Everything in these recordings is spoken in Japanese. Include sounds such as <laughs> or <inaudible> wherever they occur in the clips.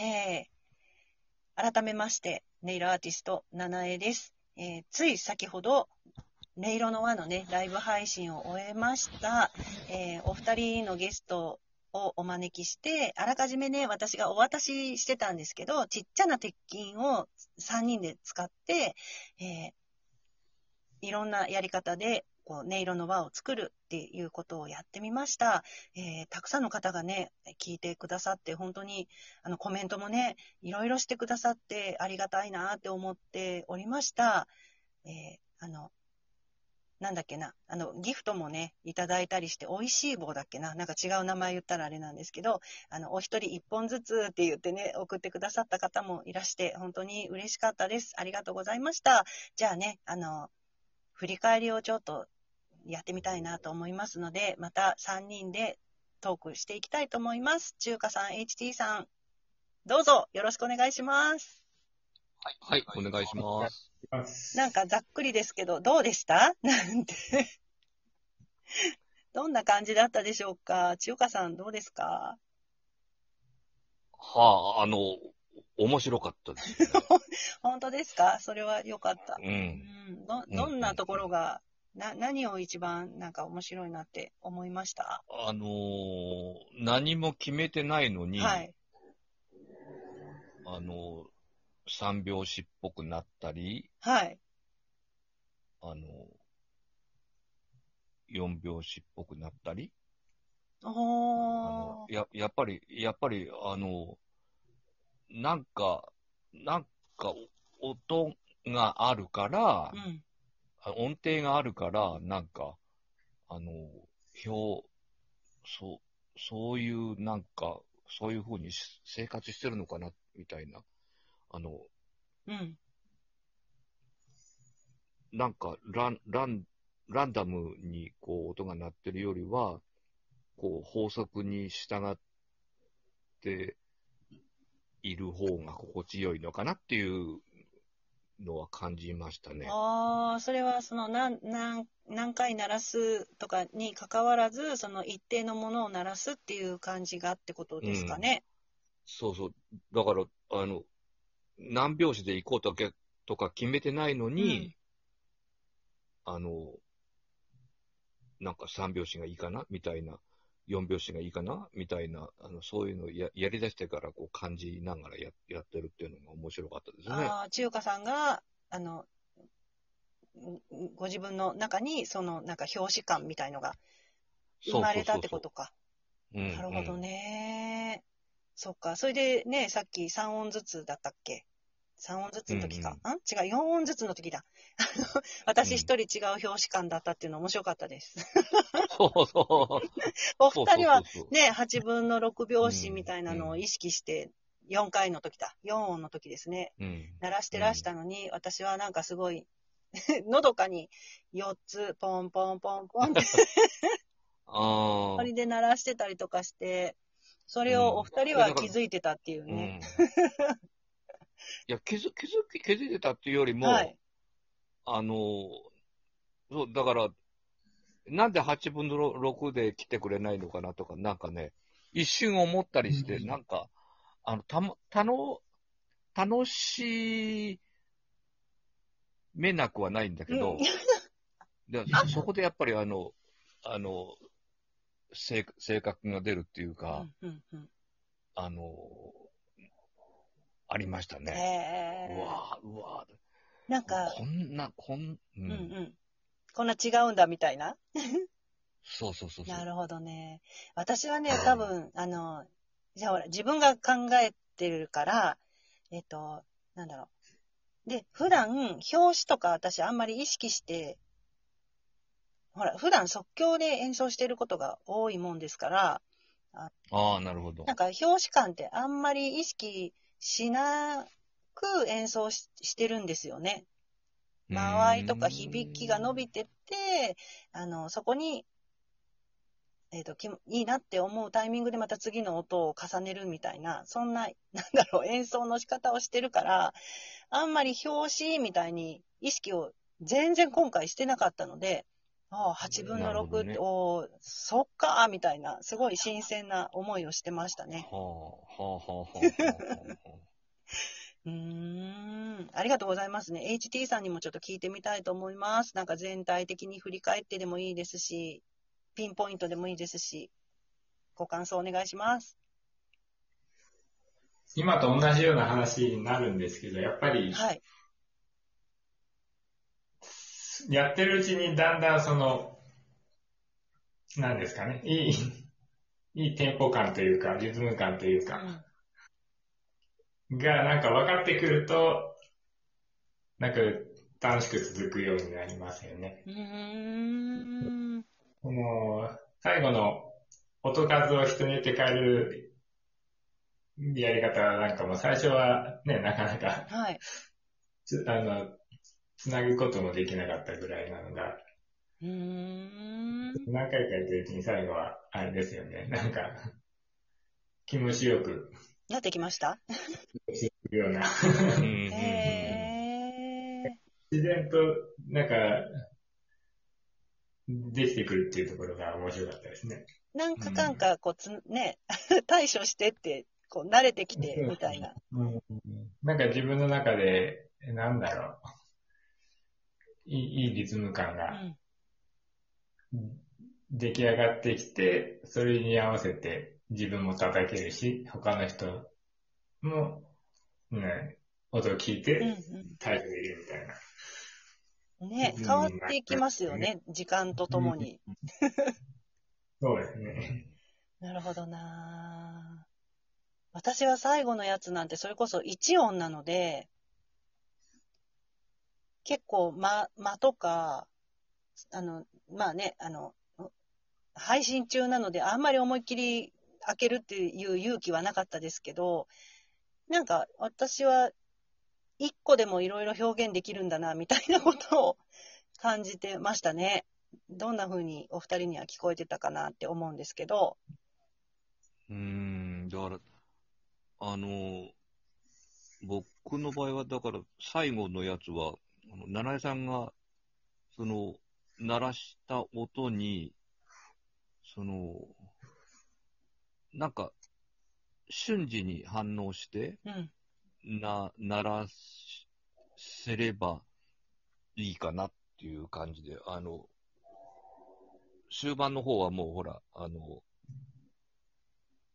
えー、改めまして、ネイルアーティスト、七重です。えー、つい先ほど、音色の輪のね、ライブ配信を終えました。えー、お二人のゲストをお招きして、あらかじめね、私がお渡ししてたんですけど、ちっちゃな鉄筋を3人で使って、えー、いろんなやり方で、こう、音色の輪を作るっていうことをやってみました。えー、たくさんの方がね、聞いてくださって、本当に、あの、コメントもね、いろいろしてくださってありがたいなって思っておりました。えー、あの、なんだっけな、あの、ギフトもね、いただいたりして、美味しい棒だっけな、なんか違う名前言ったらあれなんですけど、あの、お一人一本ずつって言ってね、送ってくださった方もいらして、本当に嬉しかったです。ありがとうございました。じゃあね、あの、振り返りをちょっとやってみたいなと思いますので、また3人でトークしていきたいと思います。中華さん、HT さん、どうぞよろしくお願いします。はい、お願いします。なんかざっくりですけど、どうでした？<laughs> なんて。<laughs> どんな感じだったでしょうか？千代香さん、どうですか？はあ、あの、面白かったです、ね。<laughs> 本当ですか？それは良かった。う。うんん、どどんなところが、な何を一番なんか面白いなって思いました？あのー何も決めてないのに、はい。あの三拍子っぽくなったり、はい。あの四拍子っぽくなったり、あおのー。ややっぱり、やっぱり、あの、なんか、なんか、音があるから、うん。あ音程があるから、なんか、あの、表、そう、そういう、なんか、そういうふうにし生活してるのかな、みたいな。あの、うん。なんか、ラン、ラン、ランダムに、こう、音が鳴ってるよりは、こう、法則に従っている方が心地よいのかなっていうのは感じましたね。ああ、それはその何何何回鳴らすとかに関わらず、その一定のものを鳴らすっていう感じがってことですかね。そうそう。だから、あの、何拍子で行こうとかとか決めてないのに、あの、なんか三拍子がいいかなみたいな、四拍子がいいかな？みたいな、あの、そういうのをややり出してからこう感じながらややってるっていうのが面白かったですね。ああ、千代香さんが、あの、んご自分の中に、その、なんか表紙感みたいのが生まれたってことか。そうそうそう。なるほどね。そっか。それでね、さっき3音ずつだったっけ？?3 音ずつの時か。ん違う、4音ずつの時だ。私一人違う表紙感だったっていうの面白かったです。<laughs> そうそう。お二人はね、8分の6拍子みたいなのを意識して、4回の時だ。4音の時ですね。うん。鳴らしてらしたのに、私はなんかすごい、<laughs> のどかに4つ、ポンポンポンポンって、<laughs> ああ。鳥で鳴らしてたりとかして、それをお二人は気づいてたっていううん。いね。や、気づ、気づき、気づいてたっていうよりも、はい。あの、そう、だから、なんで8分の6で来てくれないのかなとか、なんかね、一瞬思ったりして、うんなんか、あの、たま、たの、楽しめなくはないんだけど、うん <laughs> でそこでやっぱりあの、あの、性性格が出るっていうか、うんうんうんあの、ありましたね。へーうわうわなんか、こんな、こん、ううんうん。こんな違うんだみたいな？そうそうそうそう。なるほどね。私はね、多分、あの、じゃあほら、自分が考えてるから、えっと、なんだろう。で、普段、表紙とか私あんまり意識して、ほら、普段即興で演奏してることが多いもんですから、ああ、なるほど。なんか表紙感ってあんまり意識しなく演奏ししてるんですよね。間合いとか響きが伸びてって、あの、そこに、えっ、と、きいいなって思うタイミングでまた次の音を重ねるみたいな、そんな、<laughs> なんだろう、演奏の仕方をしてるから、あんまり表紙みたいに意識を全然今回してなかったので、ああ、8分の6って、なるほどねおーそっかーみたいな、すごい新鮮な思いをしてましたね。はあ、はあ、はあ、はあ、はあ。<laughs> うーん、ありがとうございますね。HT さんにもちょっと聞いてみたいと思います。なんか全体的に振り返ってでもいいですし、ピンポイントでもいいですし、ご感想お願いします。今と同じような話になるんですけど、やっぱり、はい。やってるうちにだんだんその、なんですかね、いい、いいテンポ感というか、リズム感というか、うんがなんか分かってくると、なんか楽しく続くようになりますよね。うーん。この、最後の音数を人によって変えるやり方なんかも最初はね、なかなかはい。つ、あの、つなぐこともできなかったぐらいなのが、うーん。何回かやってるうちに最後は、あれですよね、なんか、気持ちよくなってきました？するような。自然と、なんか、できてくるっていうところが面白かったですね。なんかかんか、こうつ、ね、<laughs> 対処してって、こう、慣れてきて、みたいな。なんか自分の中で、なんだろう、いいリズム感うがん。出来上がってきて、それに合わせて自分も叩けるし、他の人も、ね、音を聞いうんて対処できるみたいな。うん。ね、うん変わっていきますよね、時間とともに。そうですね。なるほどなぁ私は最後のやつなんてそれこそ1音なので、結構間、間とか、あの、まあね、あの、配信中なのであんまり思いっきり開けるっていう勇気はなかったですけど、なんか私は1個でもいろいろ表現できるんだな、みたいなことを感じてましたね。どんな風にお二人には聞こえてたかなって思うんですけど、うーん、だから、あの、僕の場合は、だから、最後のやつは、あの七重さんが、その、鳴らした音に、その、なんか、瞬時に反応して、うん。な、鳴らせればいいかなっていう感じで、あの、終盤の方はもうほら、あの、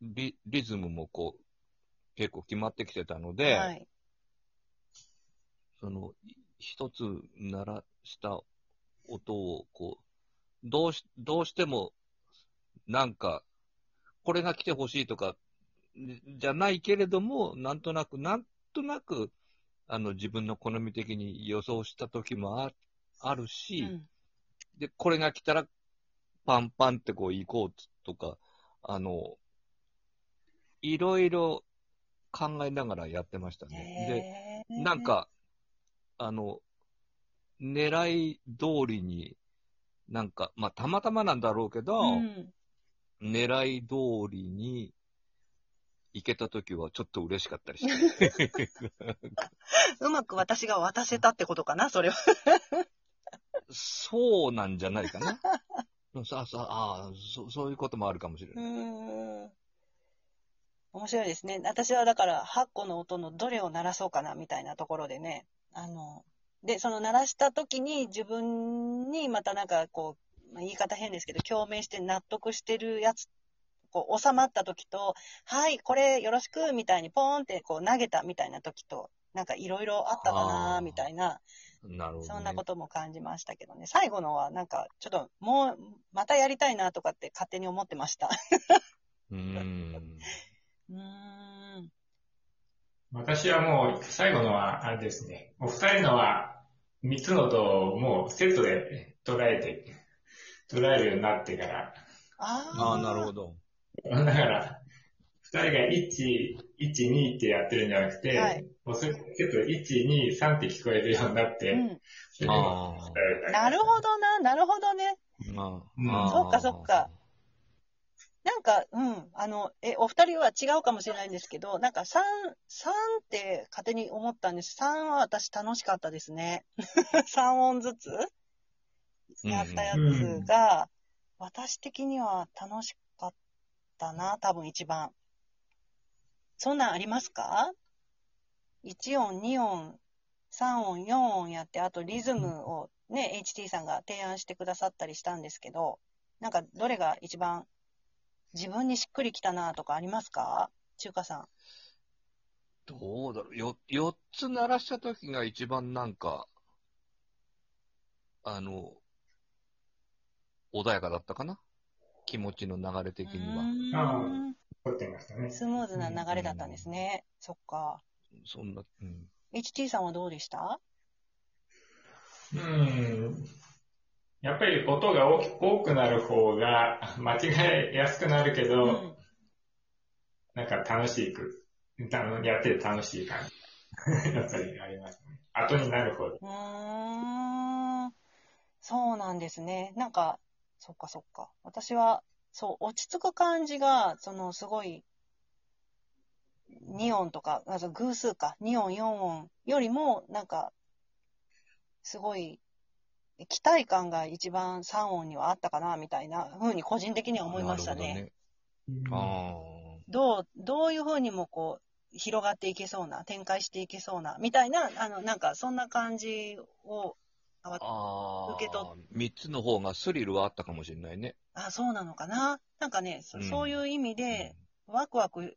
リリズムもこう、結構決まってきてたので、はい。その、い一つ鳴らした音を、こう、どうし、どうしても、なんか、これが来てほしいとか、じゃないけれども、なんとなく、なんとなく、あの、自分の好み的に予想した時もああるうし、ん。で、これが来たら、パンパンってこう行こうとか、あの、いろいろ考えながらやってましたね。で、なん、か、あの、狙い通りに、なんか、まあ、たまたまなんだろうけど、うん。狙い通りに行けたときはちょっと嬉しかったりして。<laughs> うまく私が渡せたってことかな、それは。そうなんじゃないかな。さあさあ、ああそ、そういうこともあるかもしれうない。面白いですね。私はだから、8個の音のどれを鳴らそうかな、みたいなところでね。あの、で、その鳴らした時に自分にまたなんかこう、まあ、言い方変ですけど、共鳴して納得してるやつ、こう収まった時と、はい、これよろしく、みたいにポーンってこう投げたみたいな時と、なんかいろいろあったかな、みたいな、なるほど、ね。そんなことも感じましたけどね。最後のはなんか、ちょっともう、またやりたいなとかって勝手に思ってました。うーん。<laughs> うーん。私はもう最後のはあれですね。お二人のは三つの音をもうセットで捉えて、捉えるようになってから、ああ。ああ、なるほど。だから、二人が1、1、2ってやってるんじゃなくて、はいもうそれセットで1、2、3って聞こえるようになって、うん。それでもあ伝えるだけなるほどな、なるほどね。あ。うんああそっかそっか。なんか、うん、あの、え、お二人は違うかもしれないんですけど、なんか3、三って勝手に思ったんです。3は私楽しかったですね。<laughs> 3音ずつ？やったやつが、私的には楽しかったな、多分一番。そんなんありますか ?1 音、2音、3音、4音やって、あとリズムをね、HT さんが提案してくださったりしたんですけど、なんかどれが一番自分にしっくりきたなとかありますか？中華さん。どうだろう。よ、4つ鳴らした時が一番なんか、あの、穏やかだったかな？気持ちの流れ的には。あうーん撮ってましたね。スムーズな流れだったんですね。そっか。そんな、うん。HT さんはどうでした？うん。やっぱり音が多くなる方が <laughs> 間違えやすくなるけど、うんなんか楽しく、やってて楽しい感じ。<laughs> やっぱりありますね。後になるほど。うーん。そうなんですね。なんか、そっかそっか。私は、そう、落ち着く感じが、その、すごい、2音とか、あそう偶数か、2音、4音よりも、なんか、すごい、期待感が一番3音にはあったかな、みたいな風に個人的には思いましたね。なるほどね。あどう、どういう風にもこう、広がっていけそうな、展開していけそうな、みたいな、あの、なんか、そんな感じを、ああ。ああ。受け取三つの方がスリルはあったかもしれないね。あ、そうなのかな？なんかね、そうんそういう意味で、ワクワク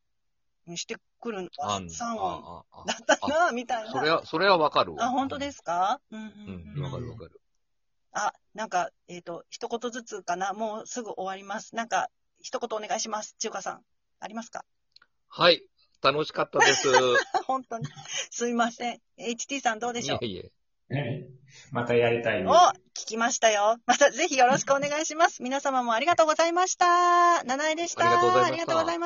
してくるのがあん3音あああだったな、みたいな。それは、それはわかるわ。あ、本当ですか？うんうんう、うんん。わかるわかる。あ、なんか、えっ、と、一言ずつかな？もうすぐ終わります。なんか、一言お願いします。中華さん。ありますか？はい。楽しかったです。<laughs> 本当に。すいません。HT さんどうでしょう？いえいえ。はいまたやりたいですお聞きましたよ。またぜひよろしくお願いします。皆様もありがとうございました。七重でした。ありがとうございましたありがとうございました